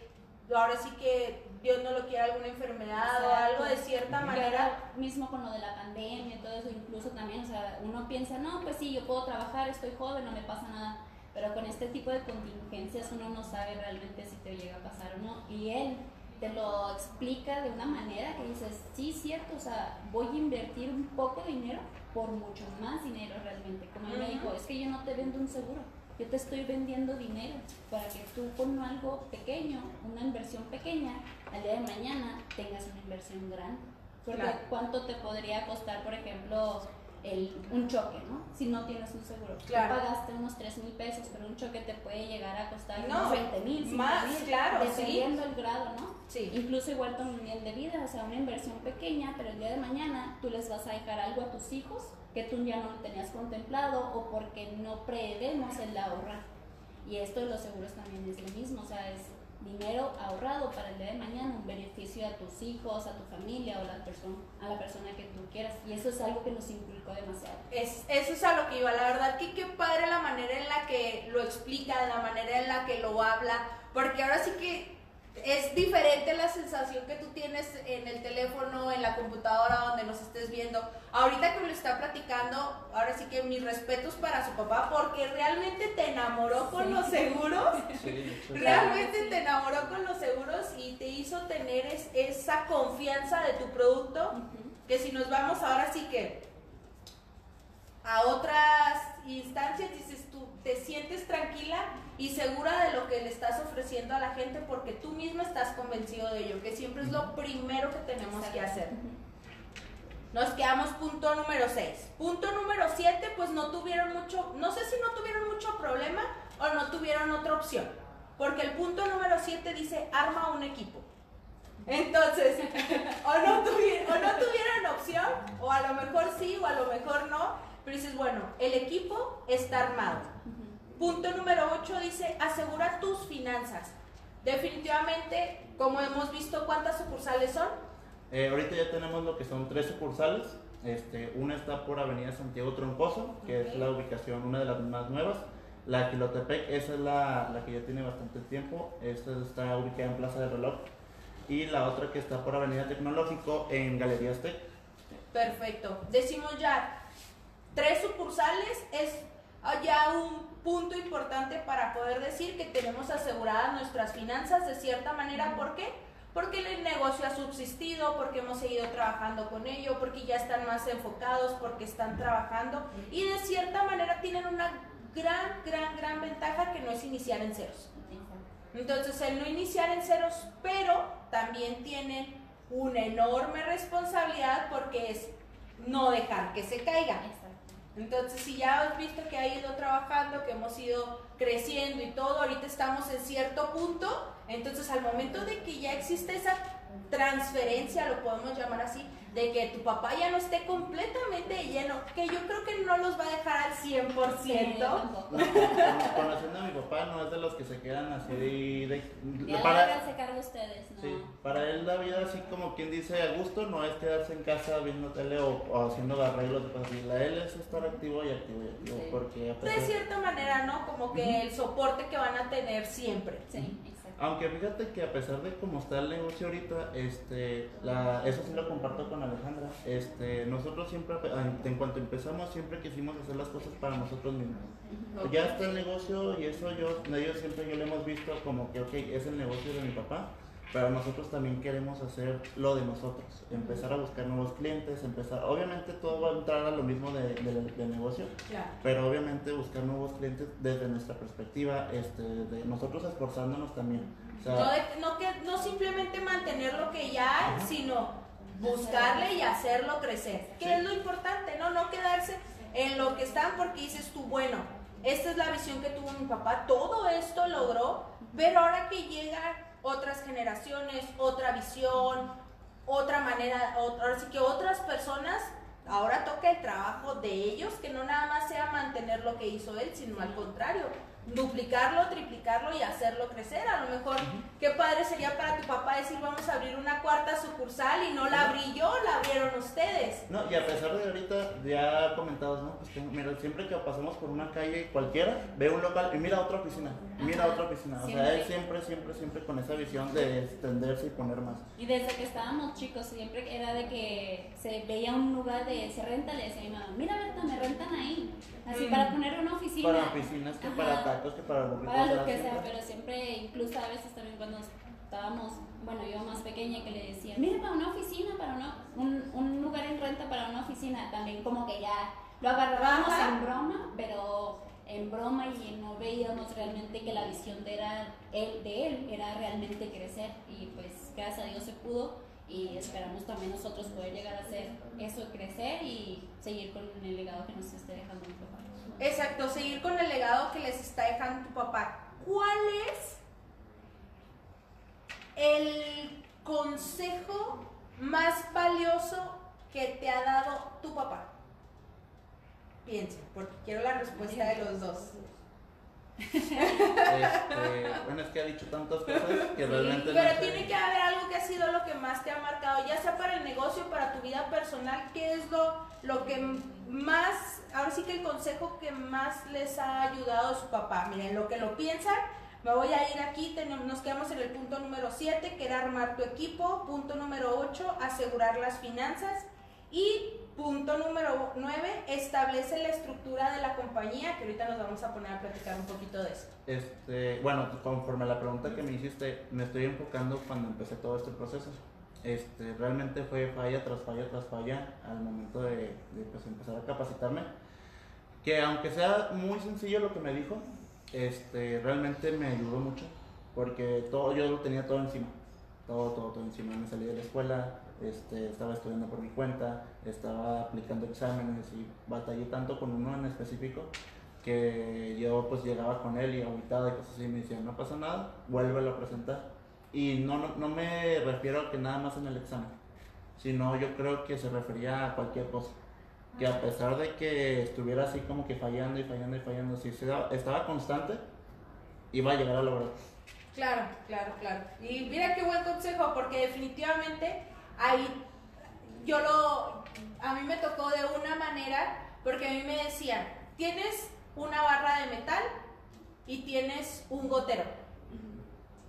Ahora sí que Dios no lo quiere, alguna enfermedad o algo de cierta manera. mismo con lo de la pandemia y todo eso, incluso también, o sea, uno piensa, no, pues sí, yo puedo trabajar, estoy joven, no me pasa nada. Pero con este tipo de contingencias uno no sabe realmente si te llega a pasar o no. Y él te lo explica de una manera que dices, sí, cierto, o sea, voy a invertir un poco de dinero por mucho más dinero realmente. Como él me dijo, es que yo no te vendo un seguro, yo te estoy vendiendo dinero para que tú con algo pequeño, una inversión pequeña, al día de mañana tengas una inversión grande. Porque Claro. cuánto te podría costar, por ejemplo, el, un choque, ¿no? Si no tienes un seguro. Claro. Tú pagaste unos 3 mil pesos, pero un choque te puede llegar a costar No, unos 20 mil, más, claro, sí. dependiendo el grado, ¿no? Sí. Incluso igual con un nivel de vida, o sea, una inversión pequeña, pero el día de mañana tú les vas a dejar algo a tus hijos que tú ya no lo tenías contemplado o porque no prevemos el ahorrar. Y esto de los seguros también es lo mismo, o sea, es dinero ahorrado para el día de mañana, un beneficio a tus hijos, a tu familia o la, persona a la persona que tú quieras. Y eso es algo que nos inculcó demasiado. Es, eso es a lo que iba, la verdad que qué padre la manera en la que lo explica, la manera en la que lo habla, porque ahora sí que es diferente la sensación que tú tienes en el teléfono, en la computadora, donde nos estés viendo. Ahorita que me lo está platicando, ahora sí que mis respetos para su papá, porque realmente te enamoró con Sí. los seguros. Sí. Realmente Sí. te enamoró con los seguros y te hizo tener es- esa confianza de tu producto que si nos vamos ahora sí que a otras instancias dices tú te sientes tranquila y segura de lo que le estás ofreciendo a la gente porque tú misma estás convencido de ello, que siempre es lo primero que tenemos que hacer. Nos quedamos punto número 6. Punto número 7, pues no tuvieron mucho, no sé si no tuvieron mucho problema o no tuvieron otra opción. Porque el punto número 7 dice arma un equipo. Entonces, o no, tuvieron, o no tuvieron opción, o a lo mejor sí, o a lo mejor no, pero dices, bueno, el equipo está armado. Punto número 8 dice, asegura tus finanzas. Definitivamente, como hemos visto, ¿cuántas sucursales son? Eh, ahorita ya tenemos lo que son tres sucursales. Este, una está por Avenida Santiago Troncoso, que es la ubicación, una de las más nuevas. La Quilotepec, esa es la, la que ya tiene bastante tiempo. Esta está ubicada en Plaza de Reloj. Y la otra que está por Avenida Tecnológico en Galerías Tech. Perfecto. Decimos ya, tres sucursales es ya un punto importante para poder decir que tenemos aseguradas nuestras finanzas de cierta manera. ¿Por qué? Porque el negocio ha subsistido, porque hemos seguido trabajando con ello, porque ya están más enfocados, porque están trabajando y de cierta manera tienen una gran, gran, gran ventaja que no es iniciar en ceros. Entonces, el no iniciar en ceros, pero también tienen una enorme responsabilidad porque es no dejar que se caiga. Entonces, si ya has visto que ha ido trabajando, que hemos ido creciendo y todo, ahorita estamos en cierto punto, entonces al momento de que ya existe esa transferencia, lo podemos llamar así, de que tu papá ya no esté completamente lleno, que yo creo que no los va a dejar al 100%. Sí, conociendo a mi papá, no es de los que se quedan así de. Ya para, cargo ustedes, ¿no? Sí, para él la vida así como quien dice a gusto no es quedarse en casa viendo tele o, o haciendo arreglos de así. La él es estar activo y activo y activo Sí. porque De cierta manera, ¿no? Como que el soporte que van a tener siempre. Sí. Aunque fíjate que a pesar de cómo está el negocio ahorita, este, la, eso sí lo comparto con Alejandra. Este, nosotros siempre, en cuanto empezamos, siempre quisimos hacer las cosas para nosotros mismos. Ya está el negocio y eso yo, ellos siempre yo lo hemos visto como que, ok, es el negocio de mi papá, pero nosotros también queremos hacer lo de nosotros, empezar a buscar nuevos clientes, empezar, obviamente todo va a entrar a lo mismo de, de- de negocio, Claro. pero obviamente buscar nuevos clientes desde nuestra perspectiva, este, de nosotros esforzándonos también. O sea, No, no, que, no simplemente mantener lo que ya hay, sino buscarle y hacerlo crecer. Que Sí. es lo importante, ¿no? No quedarse en lo que están porque dices tú, bueno, esta es la visión que tuvo mi papá, todo esto logró, pero ahora que llegan otras generaciones, otra visión, otra manera, ot- ahora sí que otras personas, ahora toca el trabajo de ellos, que no nada más sea mantener lo que hizo él, sino al contrario, duplicarlo, triplicarlo y hacerlo crecer. A lo mejor, qué padre sería para tu papá decir, vamos a abrir una cuarta sucursal y no la abrí yo, la abrieron ustedes. No, y a pesar de ahorita ya comentados, ¿no? Pues que, mira, siempre que pasamos por una calle cualquiera, ve un local y mira otra oficina, y mira otra oficina. O sea, él siempre, siempre, siempre con esa visión de extenderse y poner más. Y desde que estábamos chicos, siempre era de que se veía un lugar de se renta, le decía a mi mamá, mira Berta, me rentan ahí. Así para poner una oficina. Para oficinas, que para tacos, que para burritos. Para lo que sea, pero siempre, incluso a veces también cuando estábamos, bueno, yo más pequeña que le decía, mira, para una oficina, para una, un, un lugar en renta para una oficina, también como que ya lo agarrábamos en broma, pero en broma y no veíamos realmente que la visión de, era, él, de él era realmente crecer y pues gracias a Dios se pudo y esperamos también nosotros poder llegar a hacer eso, crecer y seguir con el legado que nos esté dejando. Exacto, seguir con el legado que les está dejando tu papá. ¿Cuál es el consejo más valioso que te ha dado tu papá? Piensa, porque quiero la respuesta de los dos. Este, bueno, es que ha dicho tantas cosas que realmente. Pero tiene que haber algo que ha sido lo que más te ha marcado, ya sea para el negocio, para tu vida personal. ¿Qué es lo, lo que más, ahora sí que el consejo que más les ha ayudado su papá? Miren, lo que lo piensan, me voy a ir aquí, tenemos, nos quedamos en el punto número 7, que era armar tu equipo. Punto número 8, asegurar las finanzas. Y Punto número 9, establece la estructura de la compañía, que ahorita nos vamos a poner a platicar un poquito de eso. Este, bueno, conforme a la pregunta que me hiciste, me estoy enfocando cuando empecé todo este proceso. Este, realmente fue falla tras falla tras falla al momento de, pues, empezar a capacitarme. Que aunque sea muy sencillo lo que me dijo, este, realmente me ayudó mucho, porque todo, yo lo tenía todo encima, todo, todo, todo encima. Me salí de la escuela, este, estaba estudiando por mi cuenta, estaba aplicando exámenes y batallé tanto con uno en específico que yo pues llegaba con él y aguitado y cosas así me decía, no pasa nada, vuélvelo a presentar. Y no, no, no, me refiero a que nada más en el examen, sino yo creo que se refería a cualquier cosa. Que a pesar de que estuviera así como que fallando y fallando y fallando, si estaba constante, iba a llegar a lograr. Claro, claro, claro. Y mira qué buen consejo, porque definitivamente ahí yo lo, a mí me tocó de una manera, porque a mí me decían, tienes una barra de metal y tienes un gotero.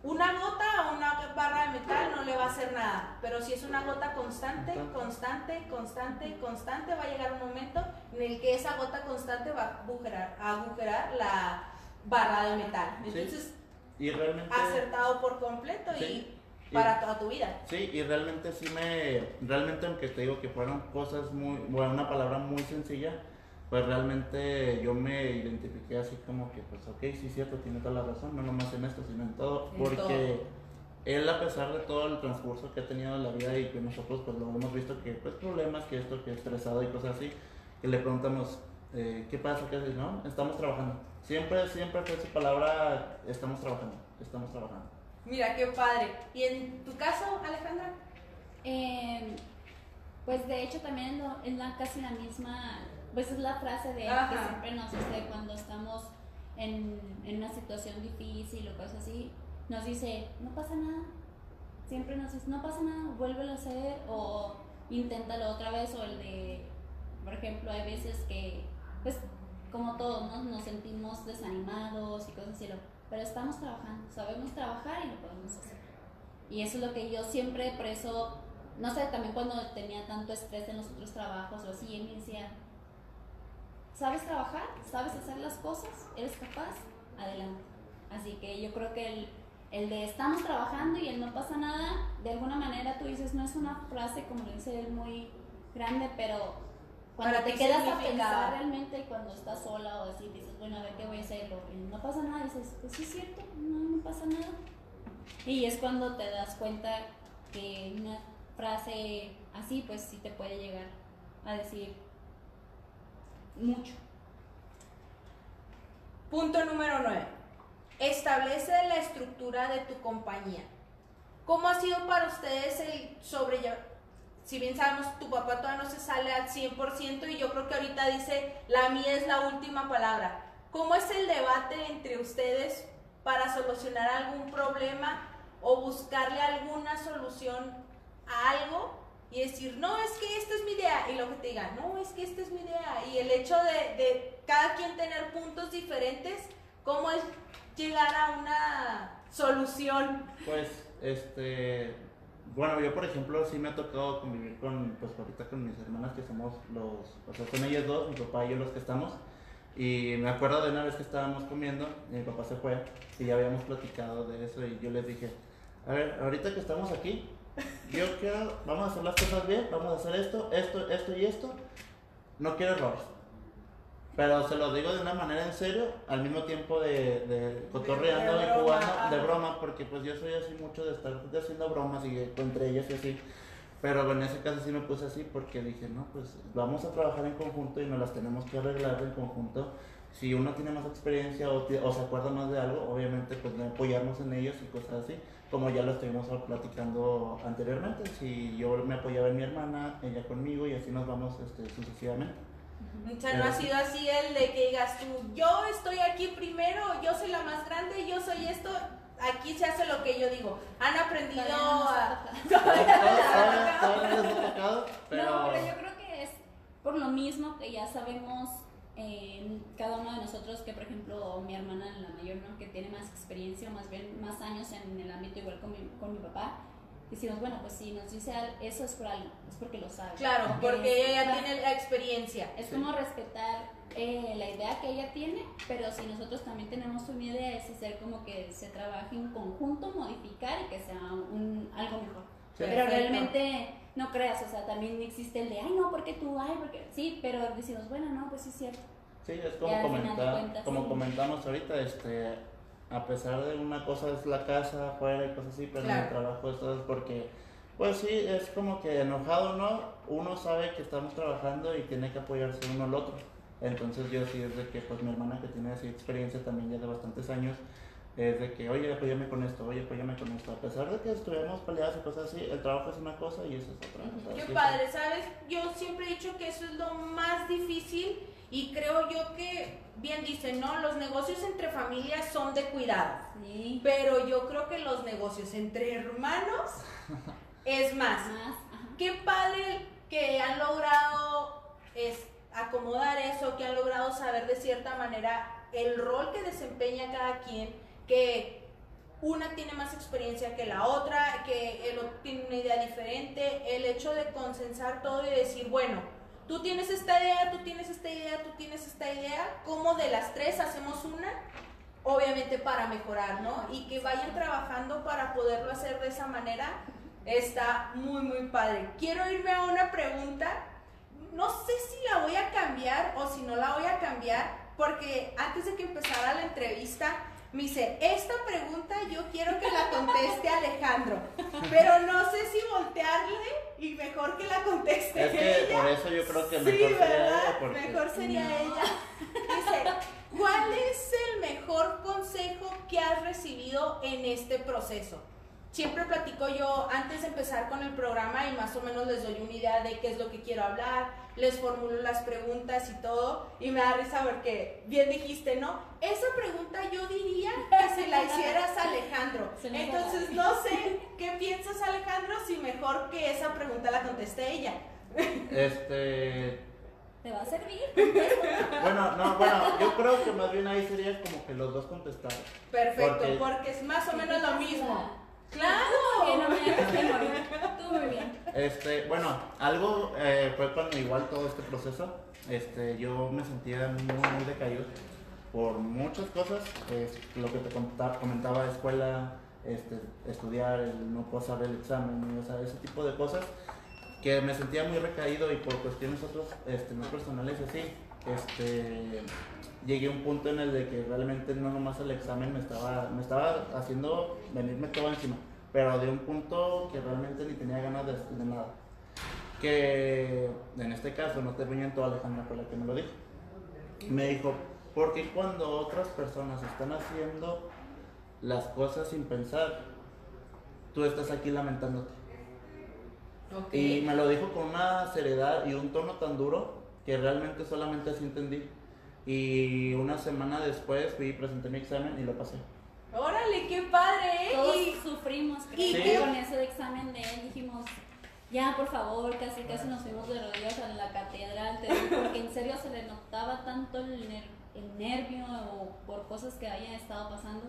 Una gota a una barra de metal no le va a hacer nada, pero si es una gota constante, constante, constante, constante, va a llegar un momento en el que esa gota constante va a agujerar, a agujerar la barra de metal. Entonces, y realmente, acertado por completo y para toda tu vida. Sí, y realmente sí me, realmente aunque te digo que fueron cosas muy, bueno, una palabra muy sencilla, pues realmente yo me identifiqué así como que, pues ok, sí, cierto, tiene toda la razón, no nomás en esto, sino en todo, porque él a pesar de todo el transcurso que ha tenido en la vida y que nosotros pues lo hemos visto que pues problemas, que esto, que estresado y cosas así, que le preguntamos, eh, ¿qué pasa? ¿Qué haces? No, estamos trabajando. Siempre, siempre fue su palabra, estamos trabajando, estamos trabajando. Mira, qué padre. ¿Y en tu caso, Alejandra? Eh, pues de hecho también es la, casi la misma, pues es la frase de que siempre nos dice cuando estamos en, en, una situación difícil o cosas así, nos dice, no pasa nada. Siempre nos dice, no pasa nada, vuélvelo a hacer o inténtalo otra vez o el de, por ejemplo, hay veces que, pues como todos, ¿no? nos sentimos desanimados y cosas así, pero estamos trabajando, sabemos trabajar y lo podemos hacer. Y eso es lo que yo siempre preso, no sé, también cuando tenía tanto estrés en los otros trabajos o así, él me decía, ¿sabes trabajar? ¿Sabes hacer las cosas? ¿Eres capaz? Adelante. Así que yo creo que el, el de estamos trabajando y el no pasa nada, de alguna manera tú dices, no es una frase como lo dice él muy grande, pero cuando te quedas a pensar realmente cuando estás sola o así, dices, bueno, a ver qué voy a hacer, y no pasa nada, dices, pues sí es cierto, no, no pasa nada. Y es cuando te das cuenta que una frase así, pues sí te puede llegar a decir mucho. Punto número 9. Establece la estructura de tu compañía. ¿Cómo ha sido para ustedes el sobrellevar? si bien sabemos, tu papá todavía no se sale al 100% y yo creo que ahorita dice, la mía es la última palabra. ¿Cómo es el debate entre ustedes para solucionar algún problema o buscarle alguna solución a algo y decir, no, es que esta es mi idea, y lo que te digan, no, es que esta es mi idea, y el hecho de, de cada quien tener puntos diferentes, ¿cómo es llegar a una solución? Pues, este, bueno, yo por ejemplo sí me ha tocado convivir con, pues ahorita con mis hermanas que somos los, o sea, son ellas dos, mi papá y yo los que estamos, y me acuerdo de una vez que estábamos comiendo, y mi papá se fue, y ya habíamos platicado de eso, y yo les dije, a ver, ahorita que estamos aquí, yo quiero, vamos a hacer las cosas bien, vamos a hacer esto, esto, esto y esto. No quiero errores. Pero se lo digo de una manera en serio, al mismo tiempo de, de cotorreando De jugando, ajá. de broma, porque pues yo soy así mucho de estar haciendo bromas y entre ellas y así. Pero en ese caso sí me puse así porque dije, no, pues vamos a trabajar en conjunto y nos las tenemos que arreglar en conjunto. Si uno tiene más experiencia o, se acuerda más de algo, obviamente pues de apoyarnos en ellos y cosas así, como ya lo estuvimos platicando anteriormente. Si yo me apoyaba en mi hermana, ella conmigo y así nos vamos este, sucesivamente. O sea, no ha sido así el de que digas tú, yo estoy aquí primero, yo soy la más grande, yo soy esto, aquí se hace lo que yo digo. Han aprendido a... tocado. No tocado, pero... No, pero yo creo que es por lo mismo que ya sabemos eh, cada uno de nosotros que, por ejemplo, mi hermana, la mayor, ¿no? que tiene más experiencia, o más bien más años en el ámbito igual con mi, con mi papá, decimos, bueno, pues si nos dice eso es por algo, es porque lo sabe. Claro, porque Es- ella ya tiene la experiencia. Es como respetar eh, la idea que ella tiene, pero si nosotros también tenemos una idea, es hacer como que se trabaje en conjunto, modificar y que sea un, algo mejor. Sí. Pero Perfecto. realmente no creas, o sea, también existe el de, ay, no, porque tú, ay, porque sí, pero decimos, bueno, no, pues sí es cierto. Sí, es como, Ya al final de comenta- cuentas, como sí. comentamos ahorita, este, a pesar de una cosa es la casa, afuera y cosas así, pero en el trabajo esto es porque, pues sí, es como que enojado no, uno sabe que estamos trabajando y tiene que apoyarse uno al otro. Entonces yo sí es de que, pues mi hermana que tiene así experiencia también ya de bastantes años, es de que, oye, apóyame con esto, oye, apóyame con esto. A pesar de que estuvimos peleados y cosas así, el trabajo es una cosa y eso es otra. Qué padre, ¿sabes? Yo siempre he dicho que eso es lo más difícil y creo yo que, bien dicen, ¿no? Los negocios entre familias son de cuidado. Sí. Pero yo creo que los negocios entre hermanos es más. Qué padre que han logrado es, acomodar eso, que han logrado saber de cierta manera el rol que desempeña cada quien, que una tiene más experiencia que la otra, que el otro tiene una idea diferente, el hecho de consensar todo y decir, bueno, tú tienes esta idea, tú tienes esta idea, tú tienes esta idea, ¿cómo de las tres hacemos una? Obviamente para mejorar, ¿no? Y que vayan trabajando para poderlo hacer de esa manera, está muy, muy padre. Quiero irme a una pregunta, no sé si la voy a cambiar o si no la voy a cambiar, porque antes de que empezara la entrevista, me dice, esta pregunta yo quiero que la conteste Alejandro, pero no sé si voltearle y mejor que la conteste Es que ella. por eso yo creo que Sí, mejor sería ¿verdad? ella, porque... Mejor sería No. ella. Dice, ¿cuál es el mejor consejo que has recibido en este proceso? Siempre platico yo antes de empezar con el programa y más o menos les doy una idea de qué es lo que quiero hablar, les formulo las preguntas y todo y me da risa porque bien dijiste, ¿no? Esa pregunta yo diría que se la hicieras a Alejandro. Entonces no sé qué piensas Alejandro si mejor que esa pregunta la conteste ella. Este, ¿Te va a servir? bueno, no, bueno, yo creo que más bien ahí sería como que los dos contestar. Perfecto, Porque- porque es más o menos lo mismo. Que no ¡Claro! me muy bien. Este, bueno, algo eh, fue cuando igual todo este proceso, este, yo me sentía muy, muy decaído por muchas cosas, es lo que te comentaba, escuela, este, estudiar, el no pasar el examen, o sea, ese tipo de cosas, que me sentía muy recaído y por cuestiones otras, este, no personales así, este, llegué a un punto en el de que realmente no nomás el examen me estaba, me estaba haciendo venirme todo encima, pero de un punto que realmente ni tenía ganas de, de nada. Que en este caso, no te miento, Alejandra fue la que me lo dijo. Me dijo, porque cuando otras personas están haciendo las cosas sin pensar, tú estás aquí lamentándote? Y me lo dijo con una seriedad y un tono tan duro que realmente solamente así entendí. Y una semana después fui y presenté mi examen y lo pasé. Órale, qué padre, ¿eh? Todos Y- sufrimos, creo, y que qué- con ese examen de él dijimos, ya por favor, casi casi nos fuimos de rodillas a la catedral, te digo, porque en serio se le notaba tanto el, ner- el nervio o por cosas que hayan estado pasando,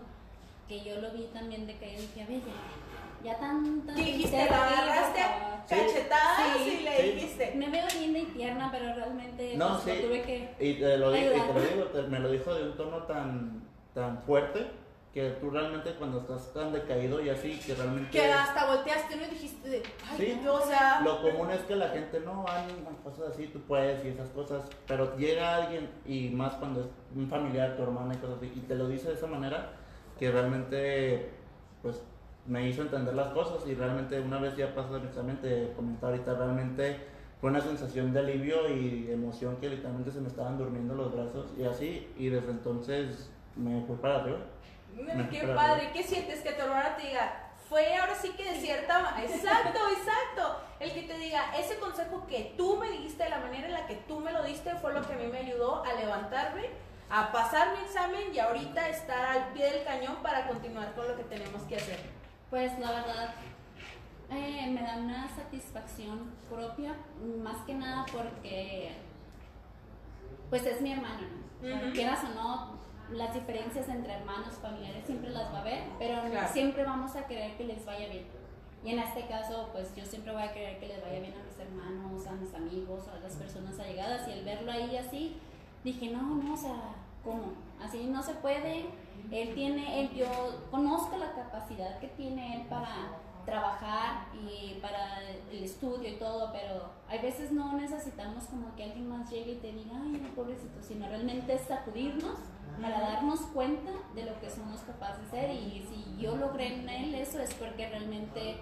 que yo lo vi también de que dije, a ya, ya tanta... dijiste, digo, agarraste por favor". a cachetadas Sí. y le Sí. dijiste. Me veo linda y tierna, pero realmente No, pues, sí. lo tuve que... Y te lo, digo, y te lo digo, te- me lo dijo de un tono tan, tan fuerte que tú realmente cuando estás tan decaído y así, que realmente... Que hasta volteaste ¿no? y dijiste, ay, Sí. o sea, Lo común es que la gente no ánimo, cosas así, tú puedes y esas cosas, pero llega alguien y más cuando es un familiar, tu hermana y cosas así, y te lo dice de esa manera que realmente pues me hizo entender las cosas y realmente una vez ya pasó el examen te comentaba ahorita realmente fue una sensación de alivio y emoción que literalmente se me estaban durmiendo los brazos y así y desde entonces me fui para arriba. mm, qué Espérate. padre, ¿qué sientes? Que tu hermana te diga, fue ahora sí que de cierta Exacto, exacto. El que te diga, ese consejo que tú me dijiste, de la manera en la que tú me lo diste, fue lo que a mí me ayudó a levantarme, a pasar mi examen y ahorita estar al pie del cañón para continuar con lo que tenemos que hacer. Pues la verdad, eh, me da una satisfacción propia, más que nada porque, pues es mi hermano, ¿no? Ujú. Quieras o no, las diferencias entre hermanos, familiares siempre las va a haber, pero Claro. siempre vamos a querer que les vaya bien. Y en este caso, pues yo siempre voy a querer que les vaya bien a mis hermanos, a mis amigos, a las personas allegadas. Y el verlo ahí así, dije, no, no, o sea, ¿cómo? Así no se puede. Él tiene, él, yo conozco la capacidad que tiene él para trabajar y para el estudio y todo, pero hay veces no necesitamos como que alguien más llegue y te diga, ay, pobrecito, sino realmente es sacudirnos para darnos cuenta de lo que somos capaces de ser y si yo logré en él eso es porque realmente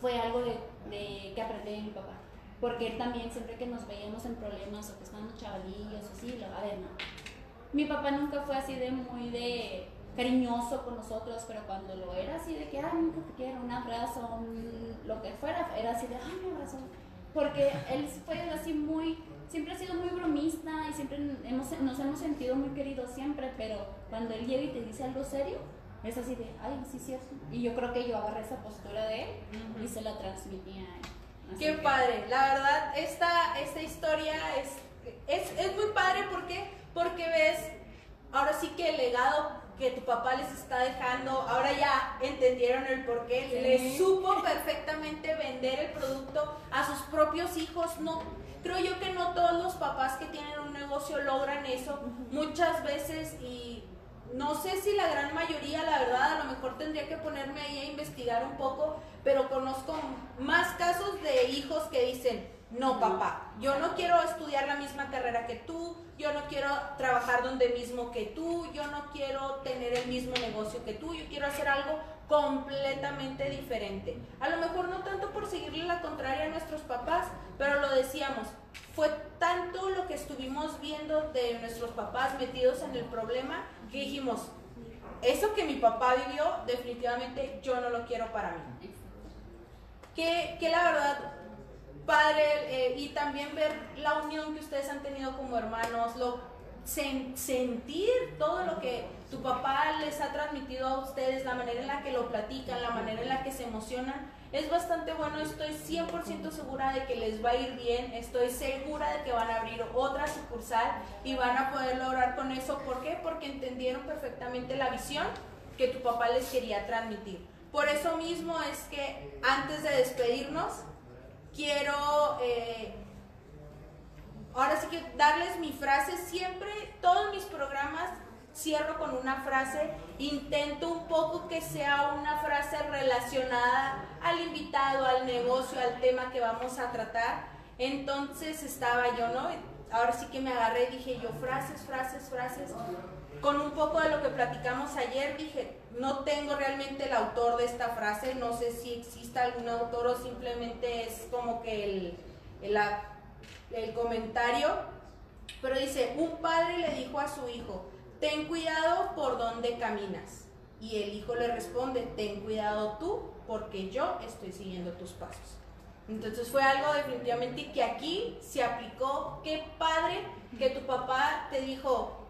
fue algo de, de que aprendí de mi papá. Porque él también, siempre que nos veíamos en problemas o que estábamos chavalillos o así, lo, a ver, no. Mi papá nunca fue así de muy de cariñoso con nosotros, pero cuando lo era así de que, ay, nunca te quiero, un abrazo, un- lo que fuera, era así de, ay, un abrazo. Porque él fue así muy, siempre ha sido muy bromista y siempre hemos, nos hemos sentido muy queridos siempre, pero cuando él llega y te dice algo serio, es así de, ay, sí, cierto. Y yo creo que yo agarré esa postura de él y se la transmití a él. Así Qué que- padre, la verdad, esta, esta historia es, es, es muy padre porque, porque ves, ahora sí que el legado que tu papá les está dejando, ahora ya entendieron el porqué, Sí. les supo perfectamente vender el producto a sus propios hijos, no, creo yo que no todos los papás que tienen un negocio logran eso, muchas veces y no sé si la gran mayoría, la verdad, a lo mejor tendría que ponerme ahí a investigar un poco, pero conozco más casos de hijos que dicen, no papá, yo no quiero estudiar la misma carrera que tú, yo no quiero trabajar donde mismo que tú, yo no quiero tener el mismo negocio que tú, yo quiero hacer algo completamente diferente. A lo mejor no tanto por seguirle la contraria a nuestros papás, pero lo decíamos, fue tanto lo que estuvimos viendo de nuestros papás metidos en el problema que dijimos, eso que mi papá vivió, definitivamente yo no lo quiero para mí. Que, que la verdad, padre, eh, y también ver la unión que ustedes han tenido como hermanos, lo, sen- sentir todo lo que tu papá les ha transmitido a ustedes, la manera en la que lo platican, la manera en la que se emocionan, es bastante bueno. Estoy 100% segura de que les va a ir bien, estoy segura de que van a abrir otra sucursal y van a poder lograr con eso. ¿Por qué? Porque entendieron perfectamente la visión que tu papá les quería transmitir. Por eso mismo es que antes de despedirnos, quiero eh, ahora sí que darles mi frase. Siempre, todos mis programas cierro con una frase. Intento un poco que sea una frase relacionada al invitado, al negocio, al tema que vamos a tratar. Entonces estaba yo, ¿no? Ahora sí que me agarré y dije yo frases, frases, frases. Con un poco de lo que platicamos ayer, dije, no tengo realmente el autor de esta frase, no sé si existe algún autor o simplemente es como que el, el, el comentario, pero dice, un padre le dijo a su hijo, ten cuidado por donde caminas. Y el hijo le responde, ten cuidado tú porque yo estoy siguiendo tus pasos. Entonces fue algo definitivamente que aquí se aplicó. Qué padre que tu papá te dijo,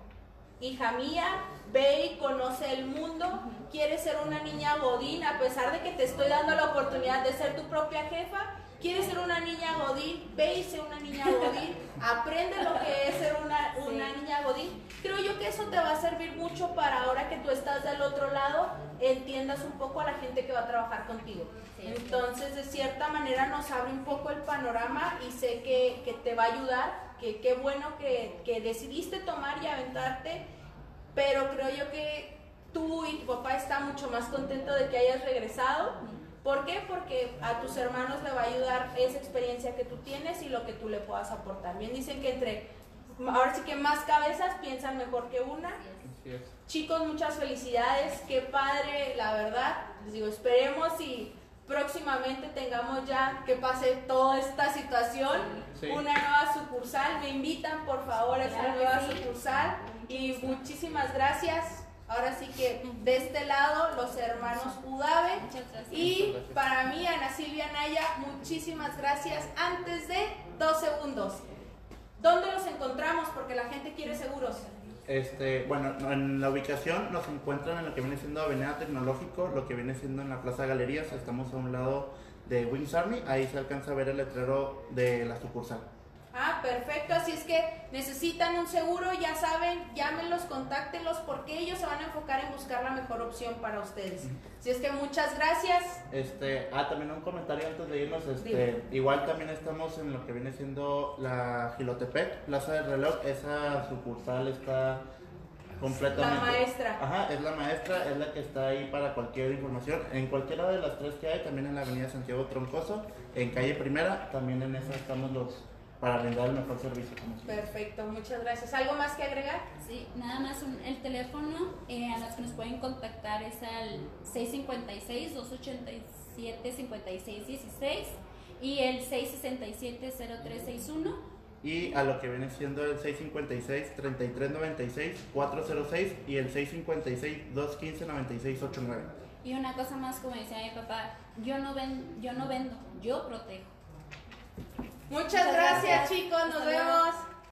hija mía, ve y conoce el mundo, quieres ser una niña godín, a pesar de que te estoy dando la oportunidad de ser tu propia jefa, quieres ser una niña godín, ve y sé una niña godín, aprende lo que es ser una, una niña godín. Creo yo que eso te va a servir mucho para ahora que tú estás del otro lado, entiendas un poco a la gente que va a trabajar contigo. Entonces, de cierta manera nos abre un poco el panorama y sé que, que te va a ayudar, que qué bueno que, que decidiste tomar y aventarte, pero creo yo que tú y tu papá están mucho más contentos de que hayas regresado. ¿Por qué? Porque a tus hermanos le va a ayudar esa experiencia que tú tienes y lo que tú le puedas aportar. Bien dicen que entre, ahora sí que más cabezas piensan mejor que una. Chicos, muchas felicidades, qué padre, la verdad. Les digo, esperemos y próximamente tengamos ya que pase toda esta situación, Sí. una nueva sucursal. Me invitan por favor a que nueva sucursal y muchísimas gracias. Ahora sí que de este lado los hermanos Udave y para mí Ana Silvia Naya, muchísimas gracias. Antes de dos segundos, ¿dónde los encontramos? Porque la gente quiere seguros. Este, bueno, en la ubicación nos encuentran en lo que viene siendo Avenida Tecnológico, lo que viene siendo en la Plaza Galerías, estamos a un lado de Wings Army, ahí se alcanza a ver el letrero de la sucursal. Ah, perfecto. Así es que necesitan un seguro, ya saben, llámenlos, contáctenlos, porque ellos se van a enfocar en buscar la mejor opción para ustedes. Así es que muchas gracias. Este, ah, también un comentario antes de irnos, este, Dime. igual también estamos en lo que viene siendo la Gilotepec, Plaza del Reloj, esa sucursal está completamente... La maestra. Ajá, es la maestra, es la que está ahí para cualquier información. En cualquiera de las tres que hay, también en la avenida Santiago Troncoso, en calle Primera, también en esa estamos los para brindar el mejor servicio. como. Perfecto, muchas gracias. ¿Algo más que agregar? Sí, nada más un- el teléfono eh, a los que nos pueden contactar es al 656-287-5616 y el 667-0361. Y a lo que viene siendo el 656-3396-406 y el 656-215-9689. Y una cosa más, como decía mi papá, yo no, ven, yo no vendo, yo protejo. Muchas, Muchas gracias, gracias. chicos. Nos Hasta luego. vemos.